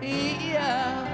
Sophia.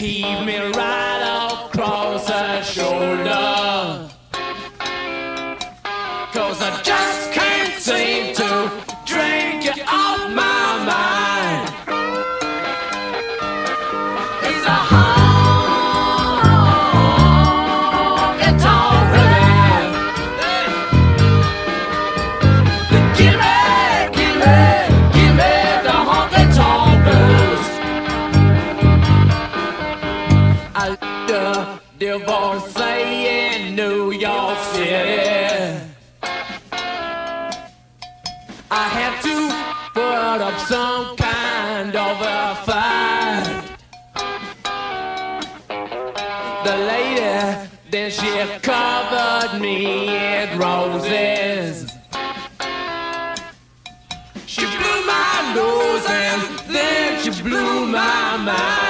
Me right the divorcee in New York City. I had to put up some kind of a fight. The lady, then she covered me in roses. She blew my nose and then she blew my mind.